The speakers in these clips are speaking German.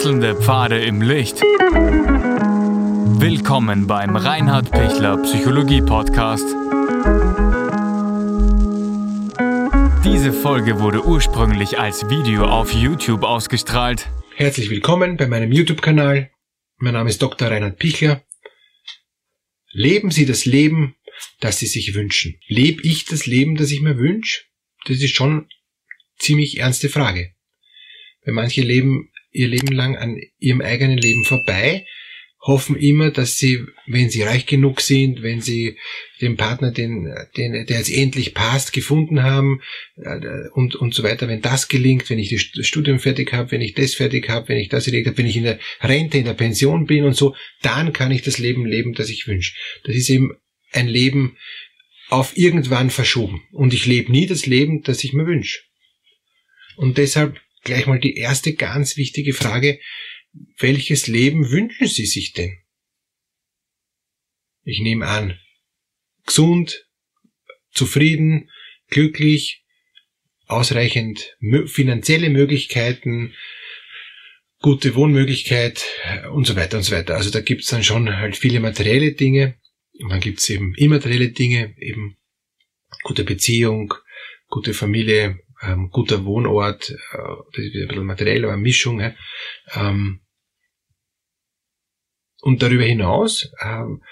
Wechselnde Pfade im Licht. Willkommen beim Reinhard Pichler Psychologie Podcast. Diese Folge wurde ursprünglich als Video auf YouTube ausgestrahlt. Herzlich willkommen bei meinem YouTube-Kanal. Mein Name ist Dr. Reinhard Pichler. Leben Sie das Leben, das Sie sich wünschen. Lebe ich das Leben, das ich mir wünsche? Das ist schon ziemlich ernste Frage. Weil manche leben ihr Leben lang an ihrem eigenen Leben vorbei, hoffen immer, dass sie, wenn sie reich genug sind, wenn sie den Partner, den, den, der jetzt endlich passt, gefunden haben äh, und, und so weiter, wenn das gelingt, wenn ich das Studium fertig habe, wenn ich das fertig habe, wenn ich das erledigt habe, wenn ich in der Rente, in der Pension bin und so, dann kann ich das Leben leben, das ich wünsche. Das ist eben ein Leben auf irgendwann verschoben. Und ich lebe nie das Leben, das ich mir wünsche. Und deshalb gleich mal die erste ganz wichtige Frage, welches Leben wünschen Sie sich denn? Ich nehme an, gesund, zufrieden, glücklich, ausreichend finanzielle Möglichkeiten, gute Wohnmöglichkeit und so weiter und so weiter. Also da gibt's dann schon halt viele materielle Dinge und dann gibt's eben immaterielle Dinge, eben gute Beziehung, gute Familie, ähm, guter Wohnort, äh, das ist ein bisschen materiell, aber eine Mischung. Ja. Ähm, und darüber hinaus, ähm,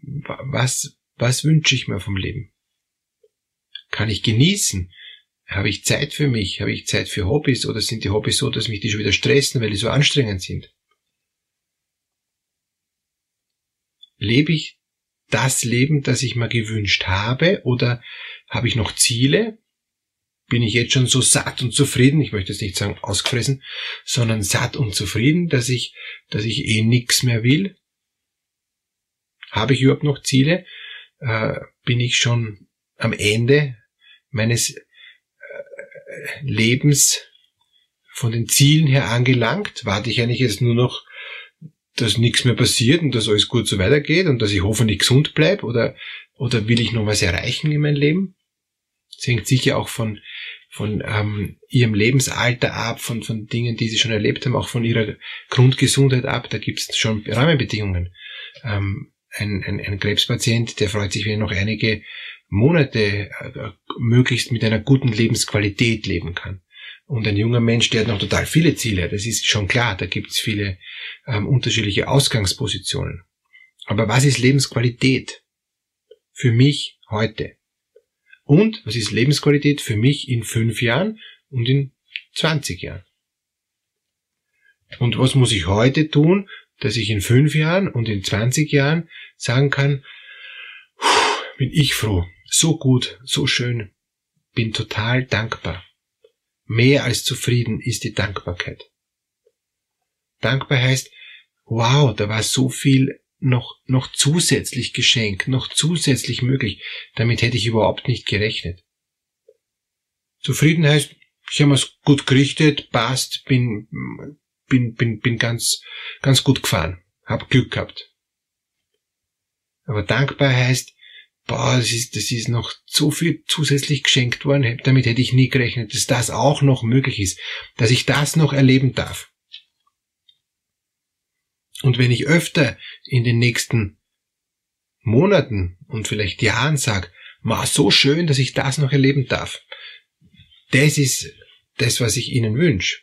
was, was wünsche ich mir vom Leben? Kann ich genießen? Habe ich Zeit für mich? Habe ich Zeit für Hobbys? Oder sind die Hobbys so, dass mich die schon wieder stressen, weil die so anstrengend sind? Lebe ich das Leben, das ich mir gewünscht habe? Oder habe ich noch Ziele? Bin ich jetzt schon so satt und zufrieden, ich möchte jetzt nicht sagen ausgefressen, sondern satt und zufrieden, dass ich, dass ich eh nix mehr will? Habe ich überhaupt noch Ziele? Äh, bin ich schon am Ende meines äh, Lebens von den Zielen her angelangt? Warte ich eigentlich jetzt nur noch, dass nichts mehr passiert und dass alles gut so weitergeht und dass ich hoffentlich gesund bleibe? Oder, oder will ich noch was erreichen in meinem Leben? Das hängt sicher auch von, von ähm, ihrem Lebensalter ab, von, von Dingen, die sie schon erlebt haben, auch von ihrer Grundgesundheit ab. Da gibt es schon Rahmenbedingungen. Ähm, ein, ein, ein Krebspatient, der freut sich, wenn er noch einige Monate äh, möglichst mit einer guten Lebensqualität leben kann. Und ein junger Mensch, der hat noch total viele Ziele, das ist schon klar, da gibt es viele ähm, unterschiedliche Ausgangspositionen. Aber was ist Lebensqualität? Für mich heute. Und was ist Lebensqualität für mich in fünf Jahren und in 20 Jahren? Und was muss ich heute tun, dass ich in fünf Jahren und in 20 Jahren sagen kann, bin ich froh, so gut, so schön, bin total dankbar. Mehr als zufrieden ist die Dankbarkeit. Dankbar heißt, wow, da war so viel noch, noch zusätzlich geschenkt, noch zusätzlich möglich. Damit hätte ich überhaupt nicht gerechnet. Zufrieden heißt, ich habe es gut gerichtet, passt, bin, bin, bin, bin ganz, ganz gut gefahren, hab Glück gehabt. Aber dankbar heißt, boah, das ist, das ist noch so viel zusätzlich geschenkt worden, damit hätte ich nie gerechnet, dass das auch noch möglich ist, dass ich das noch erleben darf. Und wenn ich öfter in den nächsten Monaten und vielleicht Jahren sage, war so schön, dass ich das noch erleben darf, das ist das, was ich Ihnen wünsche.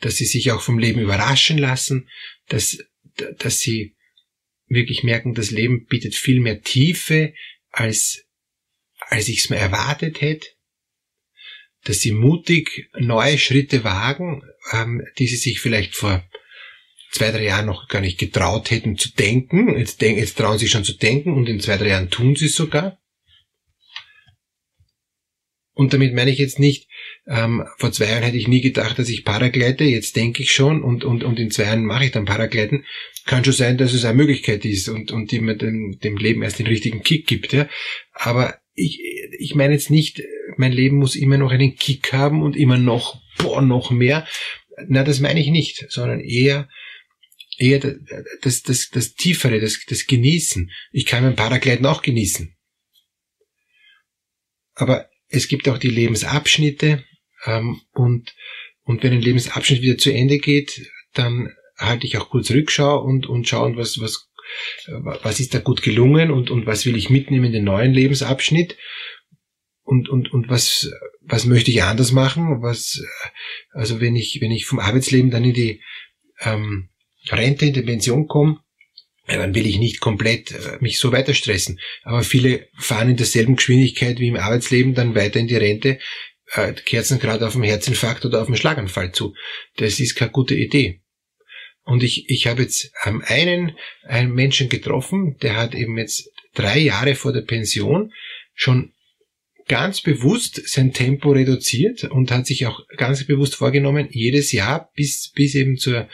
Dass Sie sich auch vom Leben überraschen lassen, dass, dass Sie wirklich merken, das Leben bietet viel mehr Tiefe, als, als ich es mir erwartet hätte. Dass Sie mutig neue Schritte wagen, ähm, die Sie sich vielleicht vor zwei, drei Jahren noch gar nicht getraut hätten zu denken. Jetzt, denk, jetzt trauen sie schon zu denken und in zwei, drei Jahren tun sie es sogar. Und damit meine ich jetzt nicht, ähm, vor zwei Jahren hätte ich nie gedacht, dass ich Paragleite, jetzt denke ich schon und, und, und in zwei Jahren mache ich dann Paragleiten. Kann schon sein, dass es eine Möglichkeit ist und, und die mir dem, dem Leben erst den richtigen Kick gibt. Ja. Aber ich, ich meine jetzt nicht, mein Leben muss immer noch einen Kick haben und immer noch, boah, noch mehr. Na, das meine ich nicht, sondern eher, eher das, das, das Tiefere, das, das Genießen. Ich kann mein Paragleiten auch genießen. Aber es gibt auch die Lebensabschnitte ähm, und, Und wenn ein Lebensabschnitt wieder zu Ende geht, dann halte ich auch kurz Rückschau und, und schauen, was, was, was ist da gut gelungen und, und was will ich mitnehmen in den neuen Lebensabschnitt und, und, und was, was möchte ich anders machen, was, also wenn ich, wenn ich vom Arbeitsleben dann in die ähm, Rente, in die Pension komme, ja, dann will ich nicht komplett äh, mich so weiter stressen. Aber viele fahren in derselben Geschwindigkeit wie im Arbeitsleben dann weiter in die Rente, äh, Kerzen gerade auf dem Herzinfarkt oder auf dem Schlaganfall zu. Das ist keine gute Idee. Und ich, ich habe jetzt ähm, einen, einen Menschen getroffen, der hat eben jetzt drei Jahre vor der Pension schon ganz bewusst sein Tempo reduziert und hat sich auch ganz bewusst vorgenommen, jedes Jahr bis, bis eben zur,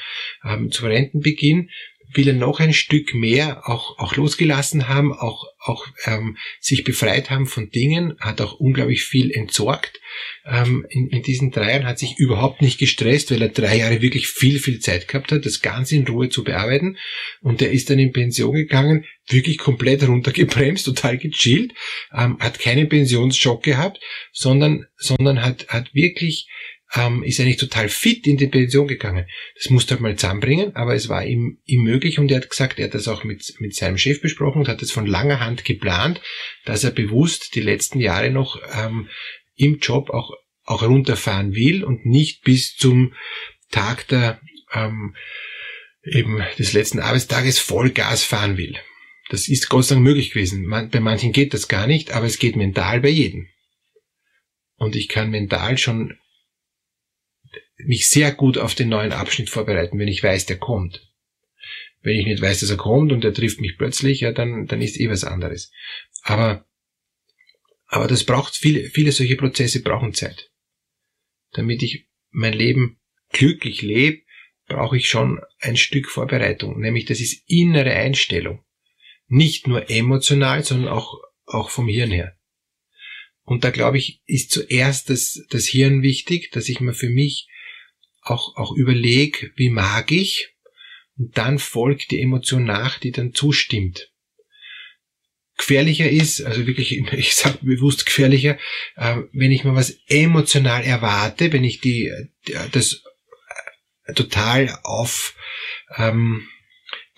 ähm, zum Rentenbeginn will er noch ein Stück mehr auch, auch losgelassen haben, auch, auch ähm, sich befreit haben von Dingen, hat auch unglaublich viel entsorgt. Ähm, in, in diesen drei Jahren hat sich überhaupt nicht gestresst, weil er drei Jahre wirklich viel, viel Zeit gehabt hat, das Ganze in Ruhe zu bearbeiten. Und er ist dann in Pension gegangen, wirklich komplett runtergebremst, total gechillt, ähm, hat keinen Pensionsschock gehabt, sondern, sondern hat, hat wirklich ähm, ist eigentlich total fit in die Pension gegangen. Das musste halt mal zusammenbringen, aber es war ihm, ihm möglich und er hat gesagt, er hat das auch mit, mit seinem Chef besprochen und hat es von langer Hand geplant, dass er bewusst die letzten Jahre noch ähm, im Job auch, auch runterfahren will und nicht bis zum Tag der, ähm, eben des letzten Arbeitstages Vollgas fahren will. Das ist Gott sei Dank möglich gewesen. Man, bei manchen geht das gar nicht, aber es geht mental bei jedem. Und ich kann mental schon mich sehr gut auf den neuen Abschnitt vorbereiten, wenn ich weiß, der kommt. Wenn ich nicht weiß, dass er kommt und er trifft mich plötzlich, ja, dann, dann ist eh was anderes. Aber, aber das braucht viele, viele solche Prozesse brauchen Zeit. Damit ich mein Leben glücklich lebe, brauche ich schon ein Stück Vorbereitung, nämlich das ist innere Einstellung. Nicht nur emotional, sondern auch, auch vom Hirn her. Und da glaube ich, ist zuerst das, das Hirn wichtig, dass ich mir für mich auch, auch überleg, wie mag ich, und dann folgt die Emotion nach, die dann zustimmt. Gefährlicher ist, also wirklich, ich sage bewusst gefährlicher, äh, wenn ich mal was emotional erwarte, wenn ich die, das äh, total auf, ähm,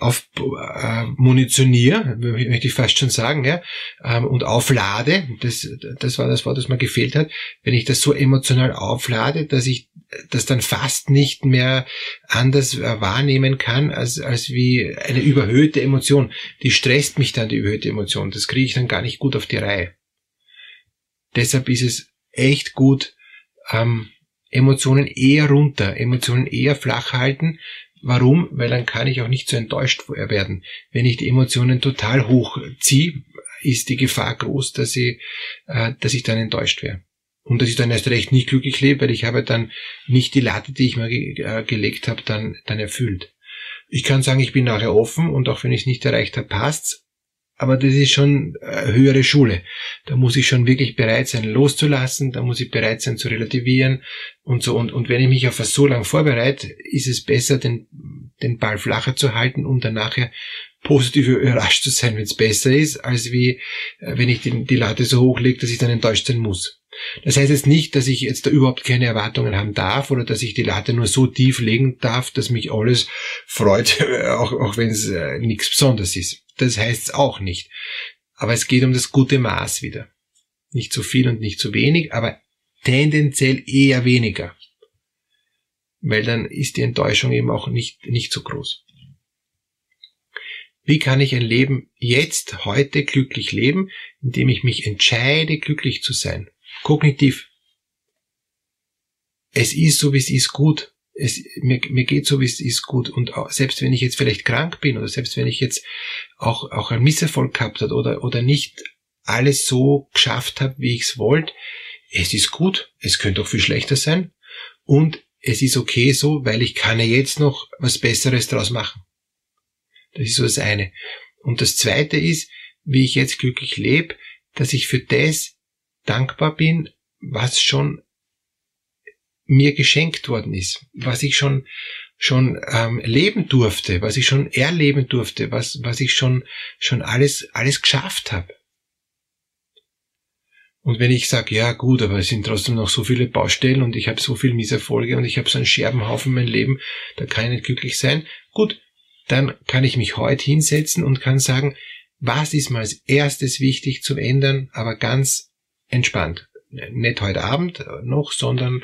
auf äh, munitioniere, möchte ich fast schon sagen, ja, ähm, und auflade, das, das war das Wort, das mir gefehlt hat, wenn ich das so emotional auflade, dass ich das dann fast nicht mehr anders äh, wahrnehmen kann, als, als wie eine überhöhte Emotion. Die stresst mich dann, die überhöhte Emotion. Das kriege ich dann gar nicht gut auf die Reihe. Deshalb ist es echt gut, ähm, Emotionen eher runter, Emotionen eher flach halten, Warum? Weil dann kann ich auch nicht so enttäuscht werden. Wenn ich die Emotionen total hoch ziehe, ist die Gefahr groß, dass ich, äh, dass ich dann enttäuscht wäre. Und dass ich dann erst recht nicht glücklich lebe, weil ich habe dann nicht die Latte, die ich mir äh, gelegt habe, dann, dann erfüllt. Ich kann sagen, ich bin nachher offen und auch wenn ich es nicht erreicht habe, passt's aber das ist schon äh, höhere Schule. Da muss ich schon wirklich bereit sein, loszulassen, da muss ich bereit sein zu relativieren und so. Und, und wenn ich mich auf was so lang vorbereite, ist es besser, den, den Ball flacher zu halten, um dann nachher positiv überrascht zu sein, wenn es besser ist, als wie äh, wenn ich die, die Latte so hochlege, dass ich dann enttäuscht sein muss. Das heißt jetzt nicht, dass ich jetzt da überhaupt keine Erwartungen haben darf oder dass ich die Latte nur so tief legen darf, dass mich alles freut, auch, auch wenn es äh, nichts Besonderes ist. Das heißt es auch nicht. Aber es geht um das gute Maß wieder. Nicht zu viel und nicht zu wenig, aber tendenziell eher weniger. Weil dann ist die Enttäuschung eben auch nicht, nicht so groß. Wie kann ich ein Leben jetzt, heute glücklich leben, indem ich mich entscheide, glücklich zu sein? Kognitiv. Es ist so, wie es ist, gut. Es, mir, mir geht so, wie es ist, gut. Und auch, selbst wenn ich jetzt vielleicht krank bin oder selbst wenn ich jetzt auch, auch einen Misserfolg gehabt hat oder, oder nicht alles so geschafft habe, wie ich es wollte, es ist gut. Es könnte auch viel schlechter sein. Und es ist okay so, weil ich kann ja jetzt noch was Besseres draus machen. Das ist so das eine. Und das zweite ist, wie ich jetzt glücklich lebe, dass ich für das dankbar bin, was schon mir geschenkt worden ist, was ich schon schon ähm, leben durfte, was ich schon erleben durfte, was was ich schon schon alles alles geschafft habe. Und wenn ich sage, ja gut, aber es sind trotzdem noch so viele Baustellen und ich habe so viel Misserfolge und ich habe so einen Scherbenhaufen in meinem Leben, da kann ich nicht glücklich sein, gut, dann kann ich mich heute hinsetzen und kann sagen, was ist mal als erstes wichtig zu ändern, aber ganz entspannt. Nicht heute Abend noch, sondern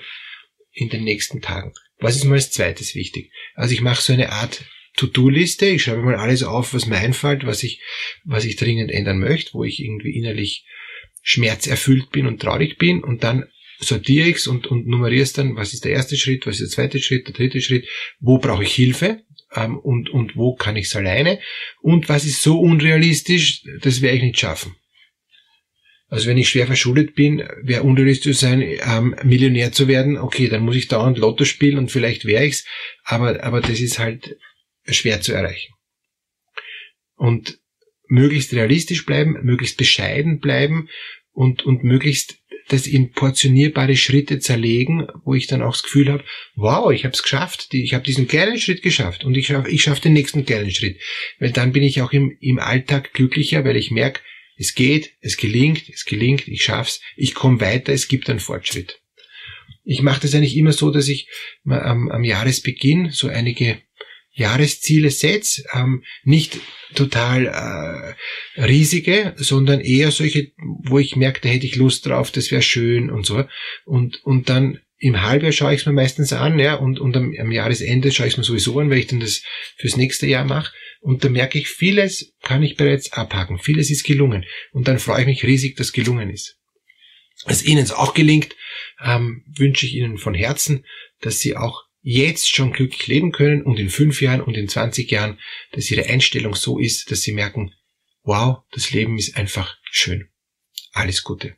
in den nächsten Tagen. Was ist mal als zweites wichtig? Also ich mache so eine Art To-Do-Liste. Ich schreibe mal alles auf, was mir einfällt, was ich, was ich dringend ändern möchte, wo ich irgendwie innerlich schmerzerfüllt bin und traurig bin und dann sortiere ich es und, und nummeriere es dann, was ist der erste Schritt, was ist der zweite Schritt, der dritte Schritt, wo brauche ich Hilfe ähm, und, und wo kann ich es alleine und was ist so unrealistisch, das werde ich nicht schaffen. Also wenn ich schwer verschuldet bin, wäre unrealistisch sein, ähm, Millionär zu werden, okay, dann muss ich dauernd Lotto spielen und vielleicht wäre ich's, aber, aber das ist halt schwer zu erreichen. Und möglichst realistisch bleiben, möglichst bescheiden bleiben und, und möglichst das in portionierbare Schritte zerlegen, wo ich dann auch das Gefühl habe, wow, ich habe es geschafft, ich habe diesen kleinen Schritt geschafft und ich schaffe ich schaff den nächsten kleinen Schritt. Weil dann bin ich auch im, im Alltag glücklicher, weil ich merke, es geht, es gelingt, es gelingt, ich schaff's, ich komme weiter, es gibt einen Fortschritt. Ich mache das eigentlich immer so, dass ich am, am Jahresbeginn so einige Jahresziele setze, ähm, nicht total äh, riesige, sondern eher solche, wo ich merke, da hätte ich Lust drauf, das wäre schön und so. Und, und dann im Halbjahr schaue ich es mir meistens an, ja, und, und am, am Jahresende schaue ich es mir sowieso an, weil ich dann das fürs nächste Jahr mache. Und da merke ich, vieles kann ich bereits abhaken, vieles ist gelungen. Und dann freue ich mich riesig, dass gelungen ist. Dass Ihnen es auch gelingt, ähm, wünsche ich Ihnen von Herzen, dass Sie auch jetzt schon glücklich leben können und in fünf Jahren und in 20 Jahren, dass ihre Einstellung so ist, dass sie merken, wow, das Leben ist einfach schön. Alles Gute.